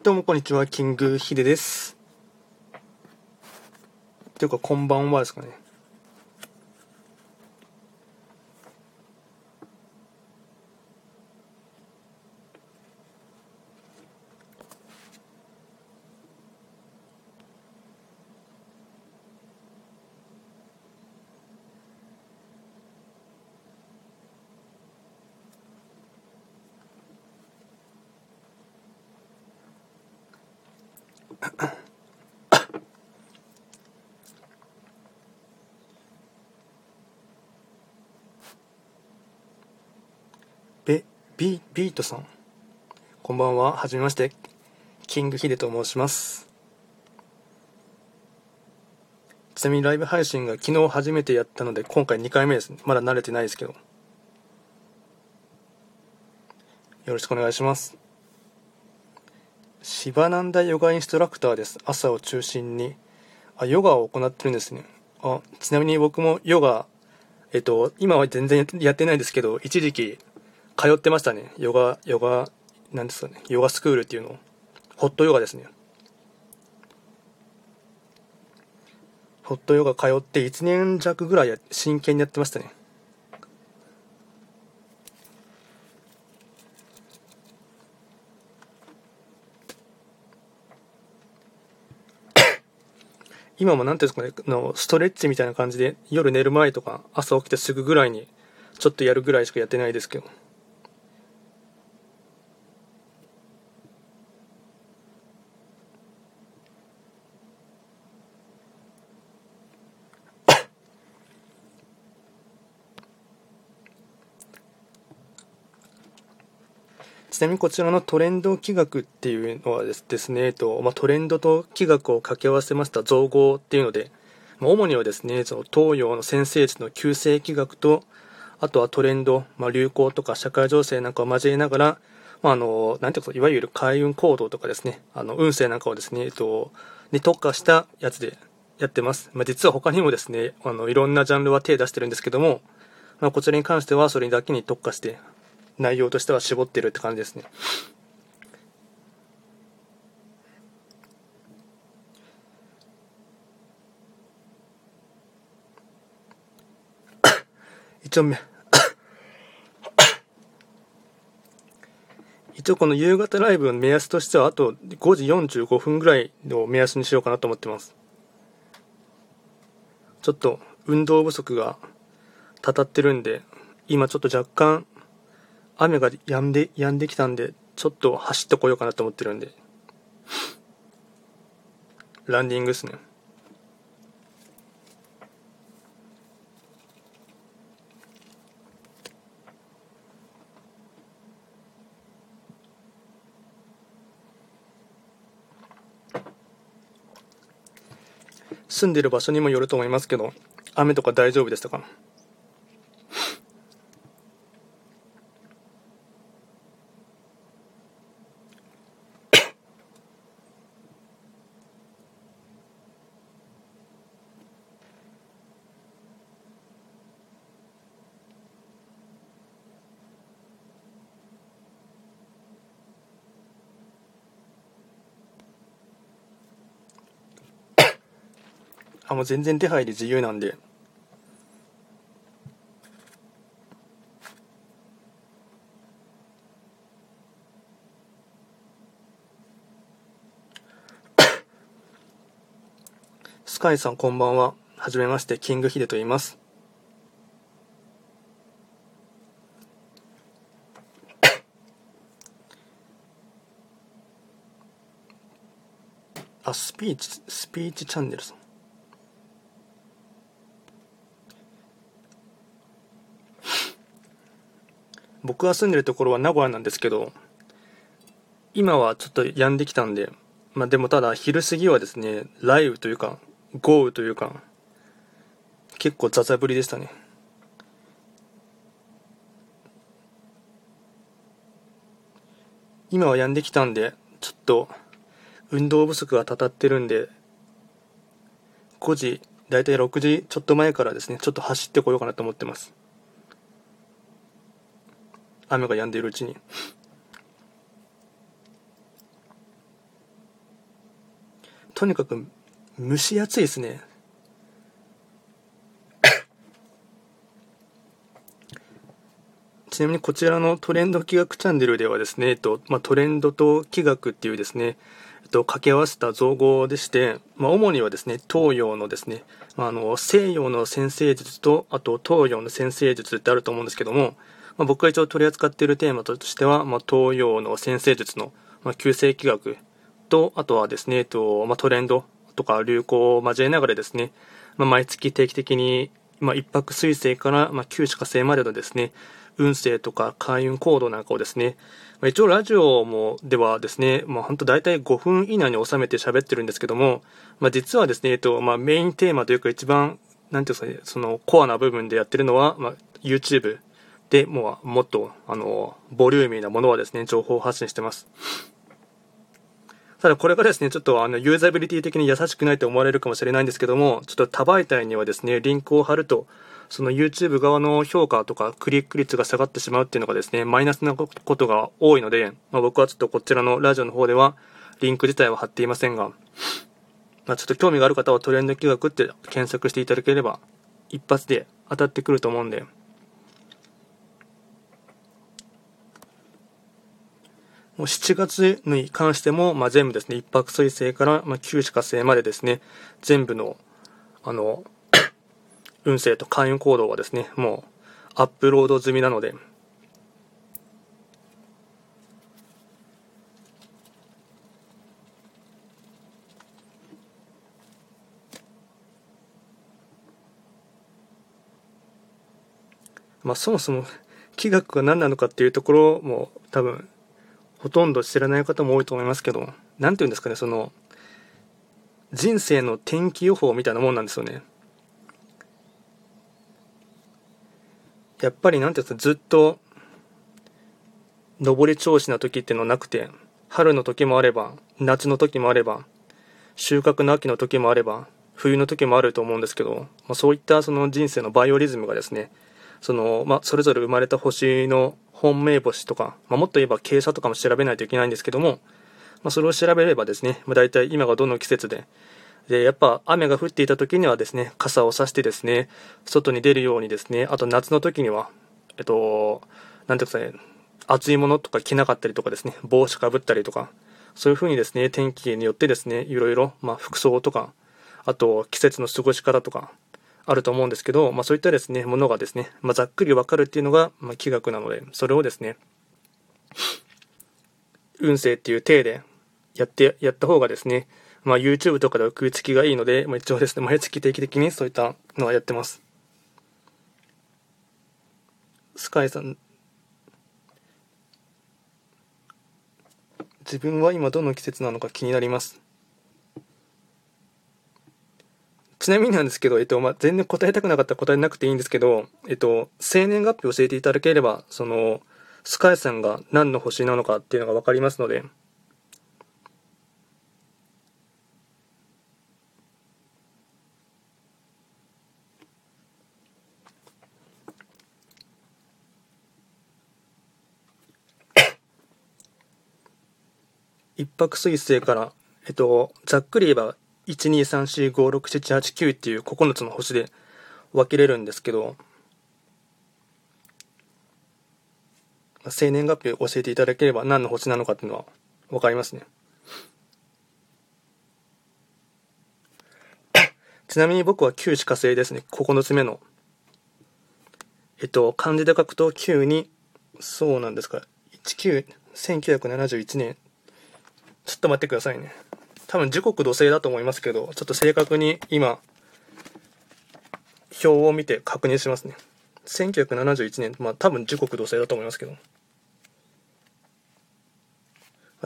どうもこんにちは、キングヒデです。っていうか、こんばんはですかね。ビ、ビートさん。こんばんは、はじめまして。キングヒデと申します。ちなみにライブ配信が昨日初めてやったので、今回2回目です。まだ慣れてないですけど。よろしくお願いします。シバナンダヨガインストラクターです。朝を中心に。あ、ヨガを行ってるんですね。あ、ちなみに僕もヨガ、えっと、今は全然やってないですけど、一時期通ってましたね。ヨガ、ヨガ、なんですかね。ヨガスクールっていうのを。ホットヨガですね。ホットヨガ通って1年弱ぐらい真剣にやってましたね。今もなんていうんですかね、のストレッチみたいな感じで夜寝る前とか朝起きてすぐぐらいにちょっとやるぐらいしかやってないですけど。ちなみにこちらのトレンド気学っていうのはですね、えっとまあ、トレンドと気学を掛け合わせました造語っていうので、まあ、主にはですね、その東洋の先生術の旧世気学と、あとはトレンド、まあ、流行とか社会情勢なんかを交えながら、まあ、あの、なんていうか、いわゆる開運行動とかですね、あの、運勢なんかをですね、えっと、に特化したやつでやってます。まあ、実は他にもですね、あの、いろんなジャンルは手出してるんですけども、まあ、こちらに関してはそれだけに特化して、内容としては絞ってるって感じですね。一応、一応この夕方ライブの目安としてはあと5時45分ぐらいを目安にしようかなと思ってます。ちょっと運動不足がたたってるんで、今ちょっと若干雨が止んで、止んできたんで、ちょっと走ってこようかなと思ってるんで。ランディングですね。住んでる場所にもよると思いますけど、雨とか大丈夫でしたか？あ、もう全然手配で自由なんで。スカイさんこんばんは。はじめまして、キングヒデと言います。あ、スピーチ、スピーチチャンネルさん。僕が住んでるところは名古屋なんですけど、今はちょっと止んできたんで、まあでもただ昼過ぎはですね、雷雨というか、豪雨というか、結構ザザ降りでしたね。今は止んできたんで、ちょっと運動不足がたたってるんで、5時、だいたい6時ちょっと前からですね、ちょっと走ってこようかなと思ってます。雨が止んでいるうちに。とにかく蒸し暑いですね。ちなみにこちらのトレンド企画チャンネルではですね、えっとまあ、トレンドと企画っていうですね、えっと、掛け合わせた造語でして、まあ、主にはですね、東洋のですね、あ、あの西洋の先生術と、あと東洋の先生術ってあると思うんですけども、まあ、僕が一応取り扱っているテーマとしては、まあ、東洋の先生術の、まあ、旧世紀学と、あとはですね、えっとまあ、トレンドとか流行を交えながらですね、まあ、毎月定期的に、まあ、一泊水星から、まあ、九死火星までのですね、運勢とか開運行動なんかをですね、まあ、一応ラジオもではですね、まあ、本当大体5分以内に収めて喋ってるんですけども、まあ、実はですね、えっとまあ、メインテーマというか一番、なんていうんですかね、そのコアな部分でやってるのは、まあ、YouTube でもうもっとあのボリューミーなものはですね、情報発信してます。ただこれがですね、ちょっとあのユーザビリティ的に優しくないと思われるかもしれないんですけども、ちょっと多媒体にはですね、リンクを貼ると、その YouTube 側の評価とかクリック率が下がってしまうっていうのがですね、マイナスなことが多いので、まあ、僕はちょっとこちらのラジオの方では、リンク自体は貼っていませんが、まあ、ちょっと興味がある方はトレンド企画って検索していただければ、一発で当たってくると思うんで、もう7月に関しても、まあ、全部ですね、一泊水星から、まあ、九死火星までですね、全部の、あの、運勢と開運行動はですね、もうアップロード済みなので、まあ、そもそも気学が何なのかっていうところも多分ほとんど知らない方も多いと思いますけど、なんていうんですかね、その、人生の天気予報みたいなもんなんですよね。やっぱりなんていうんですか、ずっと、上り調子な時っていうのはなくて、春の時もあれば、夏の時もあれば、収穫の秋の時もあれば、冬の時もあると思うんですけど、まあ、そういったその人生のバイオリズムがですね、その、まあ、それぞれ生まれた星の本命星とか、まあ、もっと言えば傾斜とかも調べないといけないんですけども、まあ、それを調べればですね、まあ、大体今がどの季節で、で、やっぱ雨が降っていた時にはですね、傘を差してですね、外に出るようにですね、あと夏の時には、えっと、なんていうかね、暑いものとか着なかったりとかですね、帽子かぶったりとか、そういう風にですね、天気によってですね、いろいろ、まあ、服装とか、あと季節の過ごし方とか、あると思うんですけど、まあ、そういったですね、ものがですね、まあ、ざっくりわかるっていうのが、まあ、気学なので、それをですね、運勢っていう体でやって、やった方がですね、まあ、YouTube とかでは食いつきがいいので、まあ、一応ですね、毎月定期的にそういったのはやってます。スカイさん、自分は今どの季節なのか気になります。ちなみになんですけど、えっと、まあ、全然答えたくなかったら答えなくていいんですけど、えっと、生年月日教えていただければ、その、スカイさんが何の星なのかっていうのがわかりますので、一泊水星から、えっと、ざっくり言えば123456789っていう9つの星で分けれるんですけど、生年月日を教えていただければ何の星なのかっていうのは分かりますね。ちなみに僕は九死火星ですね。9つ目の。えっと、漢字で書くと9に、そうなんですか。19、1971年。ちょっと待ってくださいね。多分時刻土星だと思いますけど、ちょっと正確に今、表を見て確認しますね。1971年、まあ多分時刻土星だと思いますけど。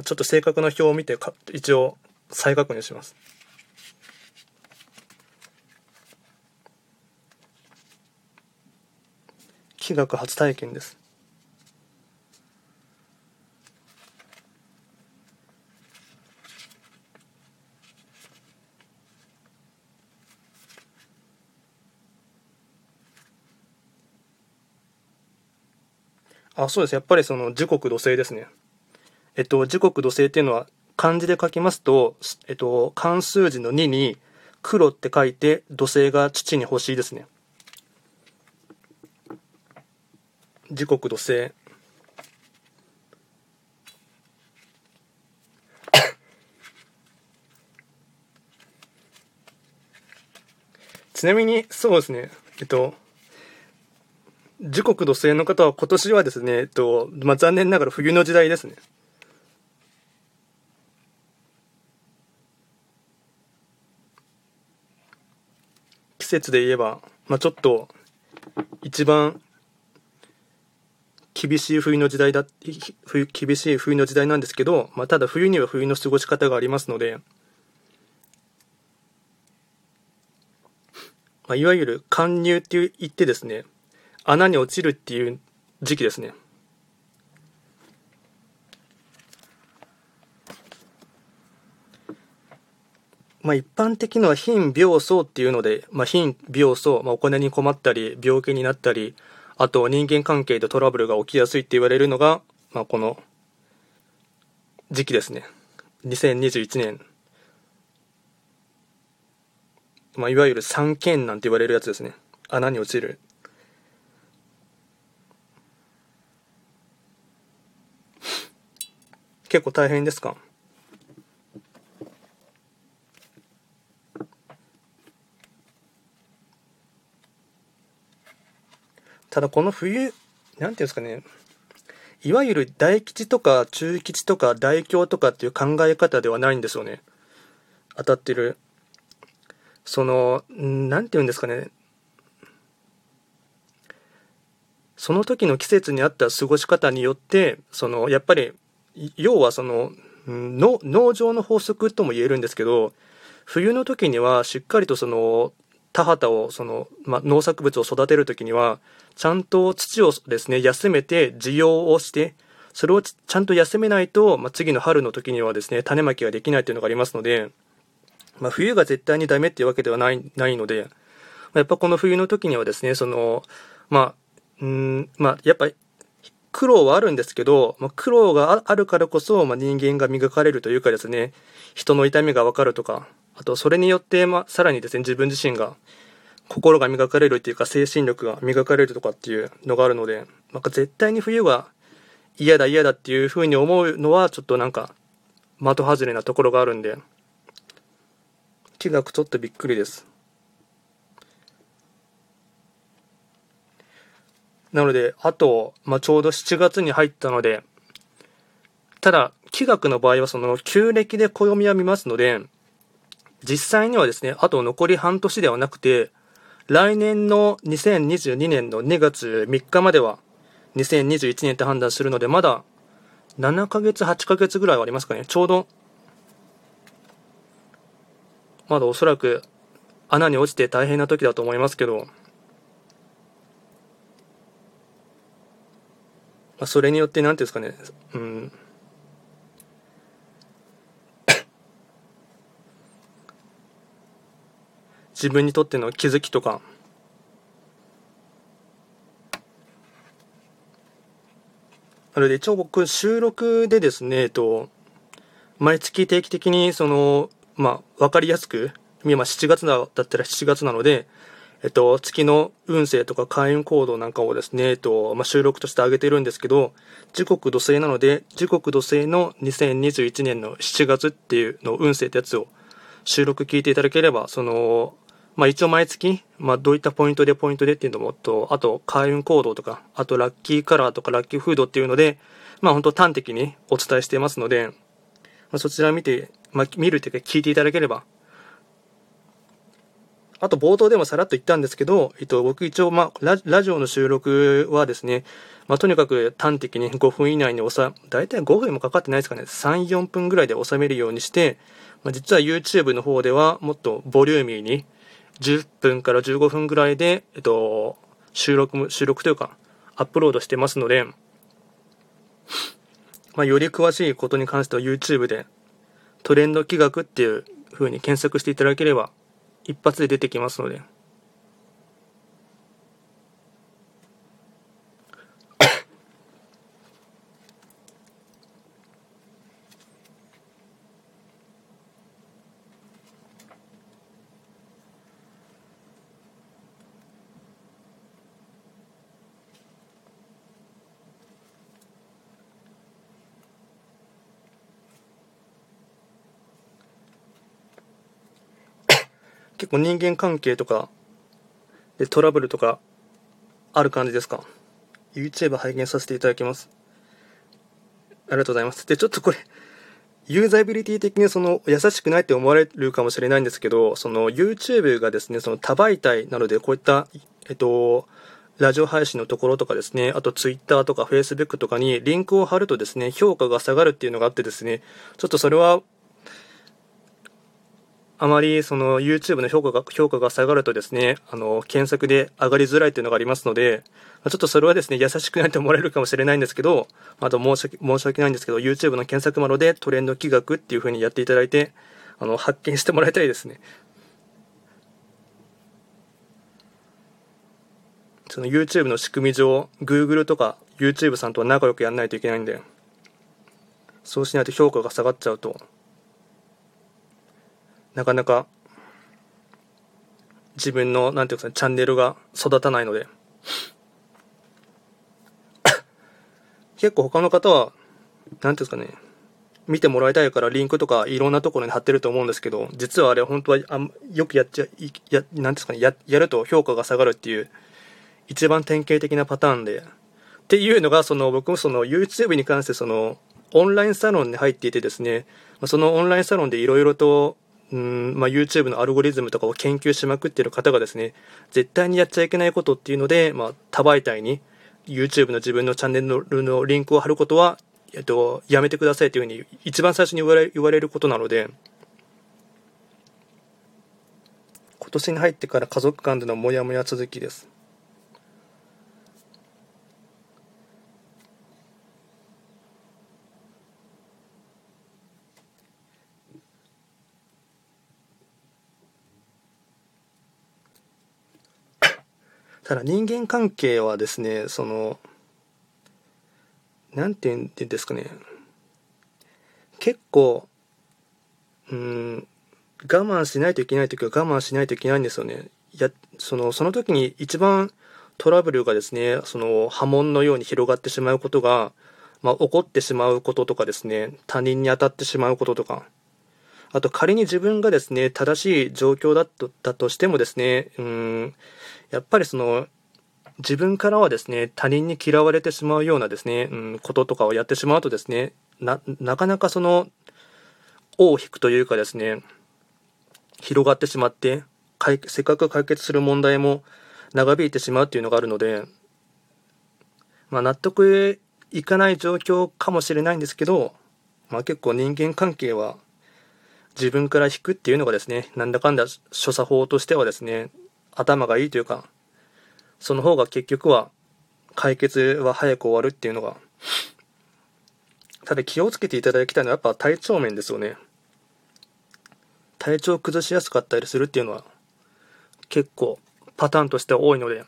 ちょっと正確な表を見てか、一応再確認します。気学初体験です。あ、そうです。やっぱりその時刻土星ですね。えっと、時刻土星っていうのは漢字で書きますと、えっと、漢数字の2に黒って書いて土星が土に星ですね。時刻土星。ちなみに、そうですね、えっと、時刻土星の方は今年はですね、えっと、まあ、残念ながら冬の時代ですね。季節で言えば、まあ、ちょっと、一番厳しい冬の時代だ、冬厳しい冬の時代なんですけど、まあ、ただ冬には冬の過ごし方がありますので、まあ、いわゆる貫入って言ってですね、穴に落ちるっていう時期ですね。まあ、一般的のは貧病巣っていうので、まあ、貧病巣、まあ、お金に困ったり病気になったりあと人間関係でトラブルが起きやすいって言われるのが、まあ、この時期ですね。2021年、まあ、いわゆる三剣なんて言われるやつですね。穴に落ちる。結構大変ですか？ただこの冬、なんていうんですかね、いわゆる大吉とか中吉とか大凶とかっていう考え方ではないんですよね。当たってる。その、なんていうんですかね。その時の季節に合った過ごし方によって、その、やっぱり要はそのの農場の法則とも言えるんですけど冬の時にはしっかりとその田畑をその、まあ、農作物を育てる時にはちゃんと土をですね休めて需要をしてそれをちゃんと休めないと、まあ、次の春の時にはですね種まきができないというのがありますので、まあ、冬が絶対にダメっていうわけではないないので、まあ、やっぱこの冬の時にはですねそのまあうんまあやっぱ苦労はあるんですけど、まあ、苦労があるからこそ、まあ、人間が磨かれるというかですね、人の痛みがわかるとか、あとそれによって、まあ、さらにですね、自分自身が心が磨かれるっていうか精神力が磨かれるとかっていうのがあるので、なんか絶対に冬が嫌だ嫌だっていうふうに思うのはちょっとなんか的外れなところがあるんで、気学ちょっとびっくりです。なので、あと、まあ、ちょうど7月に入ったので、ただ、気学の場合はその旧暦で暦は見ますので、実際にはですね、あと残り半年ではなくて、来年の2022年の2月3日までは2021年って判断するので、まだ7ヶ月、8ヶ月ぐらいはありますかね。ちょうど、まだおそらく穴に落ちて大変な時だと思いますけど、まあ、それによって何ていうんですかね、うん、自分にとっての気づきとか。なので一応僕収録でですね、えっと、毎月定期的にその、まあ、わかりやすく、今7月だったら7月なので、えっと、月の運勢とか開運行動なんかをですね、えっと、まあ、収録として上げてるんですけど、時刻土星なので、時刻土星の2021年の7月っていうの運勢ってやつを収録聞いていただければ、その、まあ、一応毎月、まあ、どういったポイントでポイントでっていうのもと、あと、開運行動とか、あと、ラッキーカラーとか、ラッキーフードっていうので、まあ、本当端的にお伝えしていますので、まあ、そちら見て、まあ、見るというか聞いていただければ、あと冒頭でもさらっと言ったんですけど、えっと、僕一応、まあラ、ラジオの収録はですね、まあ、とにかく端的に5分以内に収、だいたい5分もかかってないですかね、3、4分ぐらいで収めるようにして、まあ、実は YouTube の方ではもっとボリューミーに、10分から15分ぐらいで、えっと、収録も、収録というか、アップロードしてますので、まあ、より詳しいことに関しては YouTube でトレンド企画っていう風に検索していただければ一発で出てきますので。構人間関係とかでトラブルとかある感じですか ?YouTube 拝見させていただきます。ありがとうございます。で、ちょっとこれ、ユーザビリティ的にその優しくないって思われるかもしれないんですけど、その YouTube がですね、その多媒体なのでこういった、えっと、ラジオ配信のところとかですね、あと Twitter とか Facebook とかにリンクを貼るとですね、評価が下がるっていうのがあってですね、ちょっとそれはあまりその YouTube の評価が評価が下がるとですね、あの検索で上がりづらいっていうのがありますので、ちょっとそれはですね、優しくないと思われるかもしれないんですけど、あと申し訳申し訳ないんですけど、YouTube の検索窓でトレンド企画っていう風にやっていただいて、あの発見してもらいたいですね。その YouTube の仕組み上、Google とか YouTube さんとは仲良くやらないといけないんで、そうしないと評価が下がっちゃうと、なかなか自分の、なんていうか、チャンネルが育たないので、結構他の方は、なんていうんですかね、見てもらいたいからリンクとかいろんなところに貼ってると思うんですけど、実はあれ本当はあよくやっちゃ、や、なんですかね、や、やると評価が下がるっていう、一番典型的なパターンで、っていうのが、その僕もその YouTube に関してその、オンラインサロンに入っていてですね、そのオンラインサロンでいろいろとうんまあ、YouTube のアルゴリズムとかを研究しまくってる方がですね、絶対にやっちゃいけないことっていうので、まあ、多媒体に YouTube の自分のチャンネルのリンクを貼ることは、えっと、やめてくださいというふうに一番最初に言われ言われることなので、今年に入ってから家族間でのモヤモヤ続きです。ただ人間関係はですね、その、なんて言うんですかね、結構、うん、我慢しないといけない時は我慢しないといけないんですよね。や、その、その時に一番トラブルがですね、その波紋のように広がってしまうことが、まあ、起こってしまうこととかですね、他人に当たってしまうこととか、あと仮に自分がですね、正しい状況だとだとしてもですね、うん、やっぱりその、自分からはですね、他人に嫌われてしまうようなですね、うん、こととかをやってしまうとですね、な、なかなかその、尾を引くというかですね、広がってしまって、せっかく解決する問題も長引いてしまうっていうのがあるので、まあ納得いかない状況かもしれないんですけど、まあ結構人間関係は自分から引くっていうのがですね、なんだかんだ所作法としてはですね、頭がいいというか、その方が結局は解決は早く終わるっていうのが、ただ気をつけていただきたいのはやっぱ体調面ですよね。体調崩しやすかったりするっていうのは結構パターンとして多いので、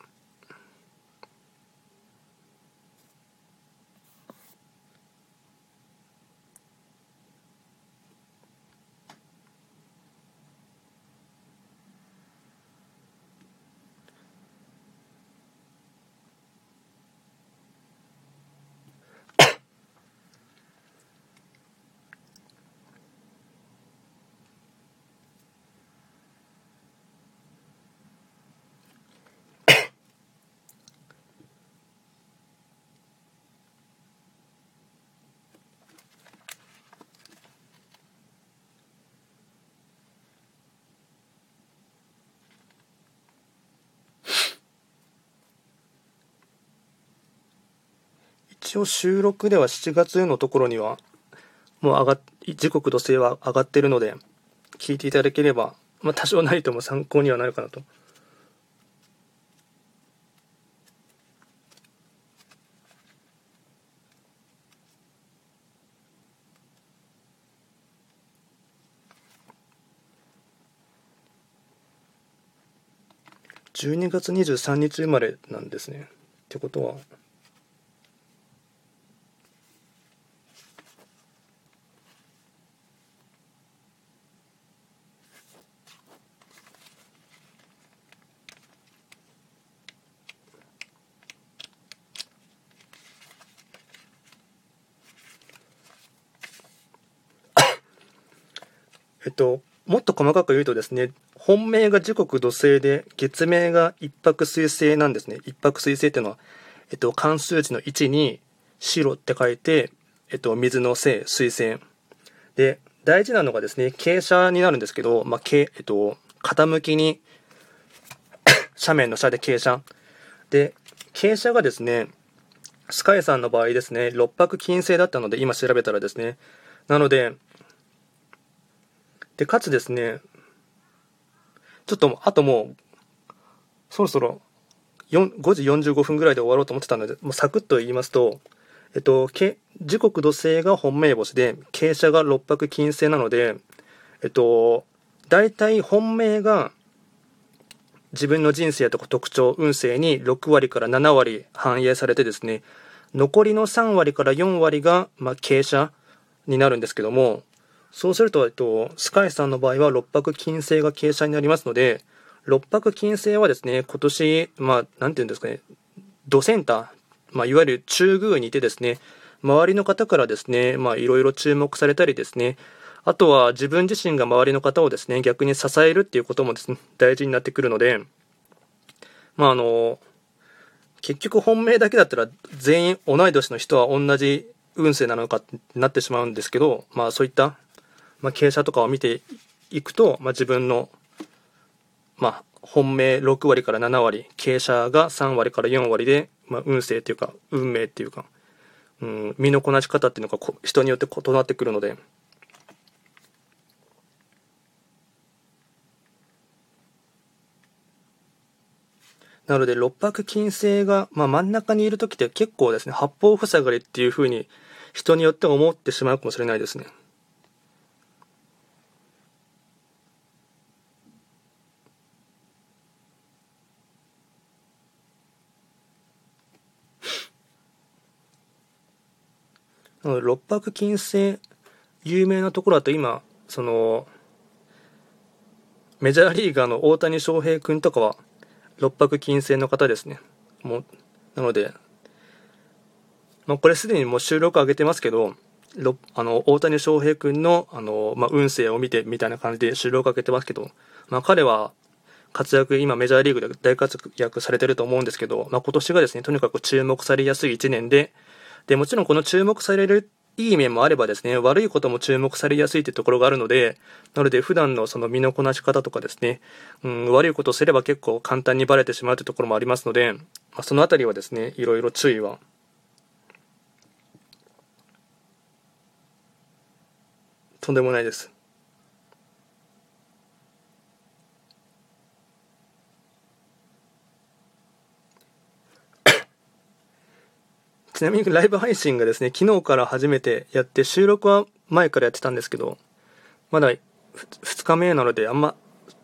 一応収録では7月のところには、もう上が、時刻土星は上がってるので、聞いていただければ、まあ多少なりとも参考にはなるかなと。12月23日生まれなんですね。ってことは、えっと、もっと細かく言うとですね、本命が時刻土星で、月命が一泊水星なんですね。一泊水星っていうのは、えっと、関数字の1に白って書いて、えっと、水の星、水星。で、大事なのがですね、傾斜になるんですけど、まあ、けえっと、傾きに 斜面の下で傾斜。で、傾斜がですね、スカイさんの場合ですね、6泊金星だったので、今調べたらですね、なので、で、かつですね、ちょっと、あともう、そろそろ5時45分ぐらいで終わろうと思ってたので、もうサクッと言いますと、えっと、時刻土星が本命星で、傾斜が6泊金星なので、えっと、大体本命が自分の人生とか特徴、運勢に6割から7割反映されてですね、残りの3割から4割が、まあ、傾斜になるんですけども、そうすると、えっと、スカイさんの場合は6泊金星が傾斜になりますので、6泊金星はですね、今年、まあ、なんていうんですかね、ドセンター、まあ、いわゆる中宮にいてですね、周りの方からですね、まあ、いろいろ注目されたりですね、あとは自分自身が周りの方をですね、逆に支えるっていうこともですね、大事になってくるので、まああの、結局本命だけだったら全員同い年の人は同じ運勢なのかってなってしまうんですけど、まあそういった、まあ、傾斜とかを見ていくと、まあ自分の、まあ本命6割から7割、傾斜が3割から4割で、まあ運勢っていうか、運命っていうか、うん、身のこなし方っていうのが人によって異なってくるので、なので、六白金星が、まあ、真ん中にいる時って結構ですね、八方塞がりっていう風に人によって思ってしまうかもしれないですね。なの、六白金星、有名なところだと今、その、メジャーリーガーの大谷翔平君とかは、六白金星の方ですね。もう、なので、まあ、これすでにもう収録上げてますけど、あの、大谷翔平君の、あの、まあ、運勢を見てみたいな感じで収録上げてますけど、まあ、彼は活躍、今メジャーリーグで大活躍されてると思うんですけど、まあ、今年がですね、とにかく注目されやすい1年で、で、もちろんこの注目されるいい面もあればですね、悪いことも注目されやすいってところがあるので、なので普段のその身のこなし方とかですね、うん、悪いことをすれば結構簡単にバレてしまうってところもありますので、まあ、そのあたりはですね、いろいろ注意はとんでもないです。ちなみにライブ配信がですね、昨日から初めてやって、収録は前からやってたんですけど、まだ2日目なのであんま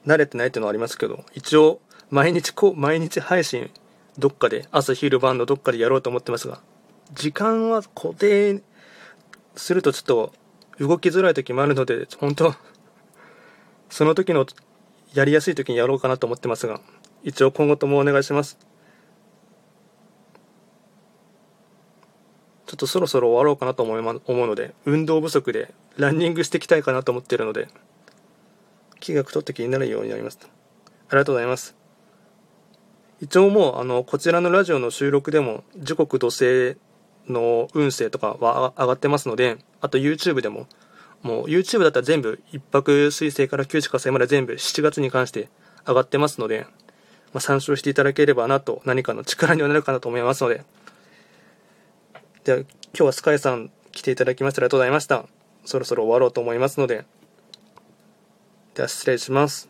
慣れてないっていうのはありますけど、一応毎日こう、毎日配信どっかで、朝昼晩のどっかでやろうと思ってますが、時間は固定するとちょっと動きづらい時もあるので、本当その時のやりやすい時にやろうかなと思ってますが、一応今後ともお願いします。ちょっとそろそろ終わろうかなと思い、ま、思うので、運動不足でランニングしていきたいかなと思っているので、気学取って気になるようになりました。ありがとうございます。一応もう、あの、こちらのラジオの収録でも、時刻土星の運勢とかは上がってますので、あと YouTube でも、もう YouTube だったら全部、一泊水星から九死火星まで全部7月に関して上がってますので、まあ、参照していただければなと、何かの力にはなるかなと思いますので、では、今日はスカイさん来ていただきましてありがとうございました。そろそろ終わろうと思いますので、では失礼します。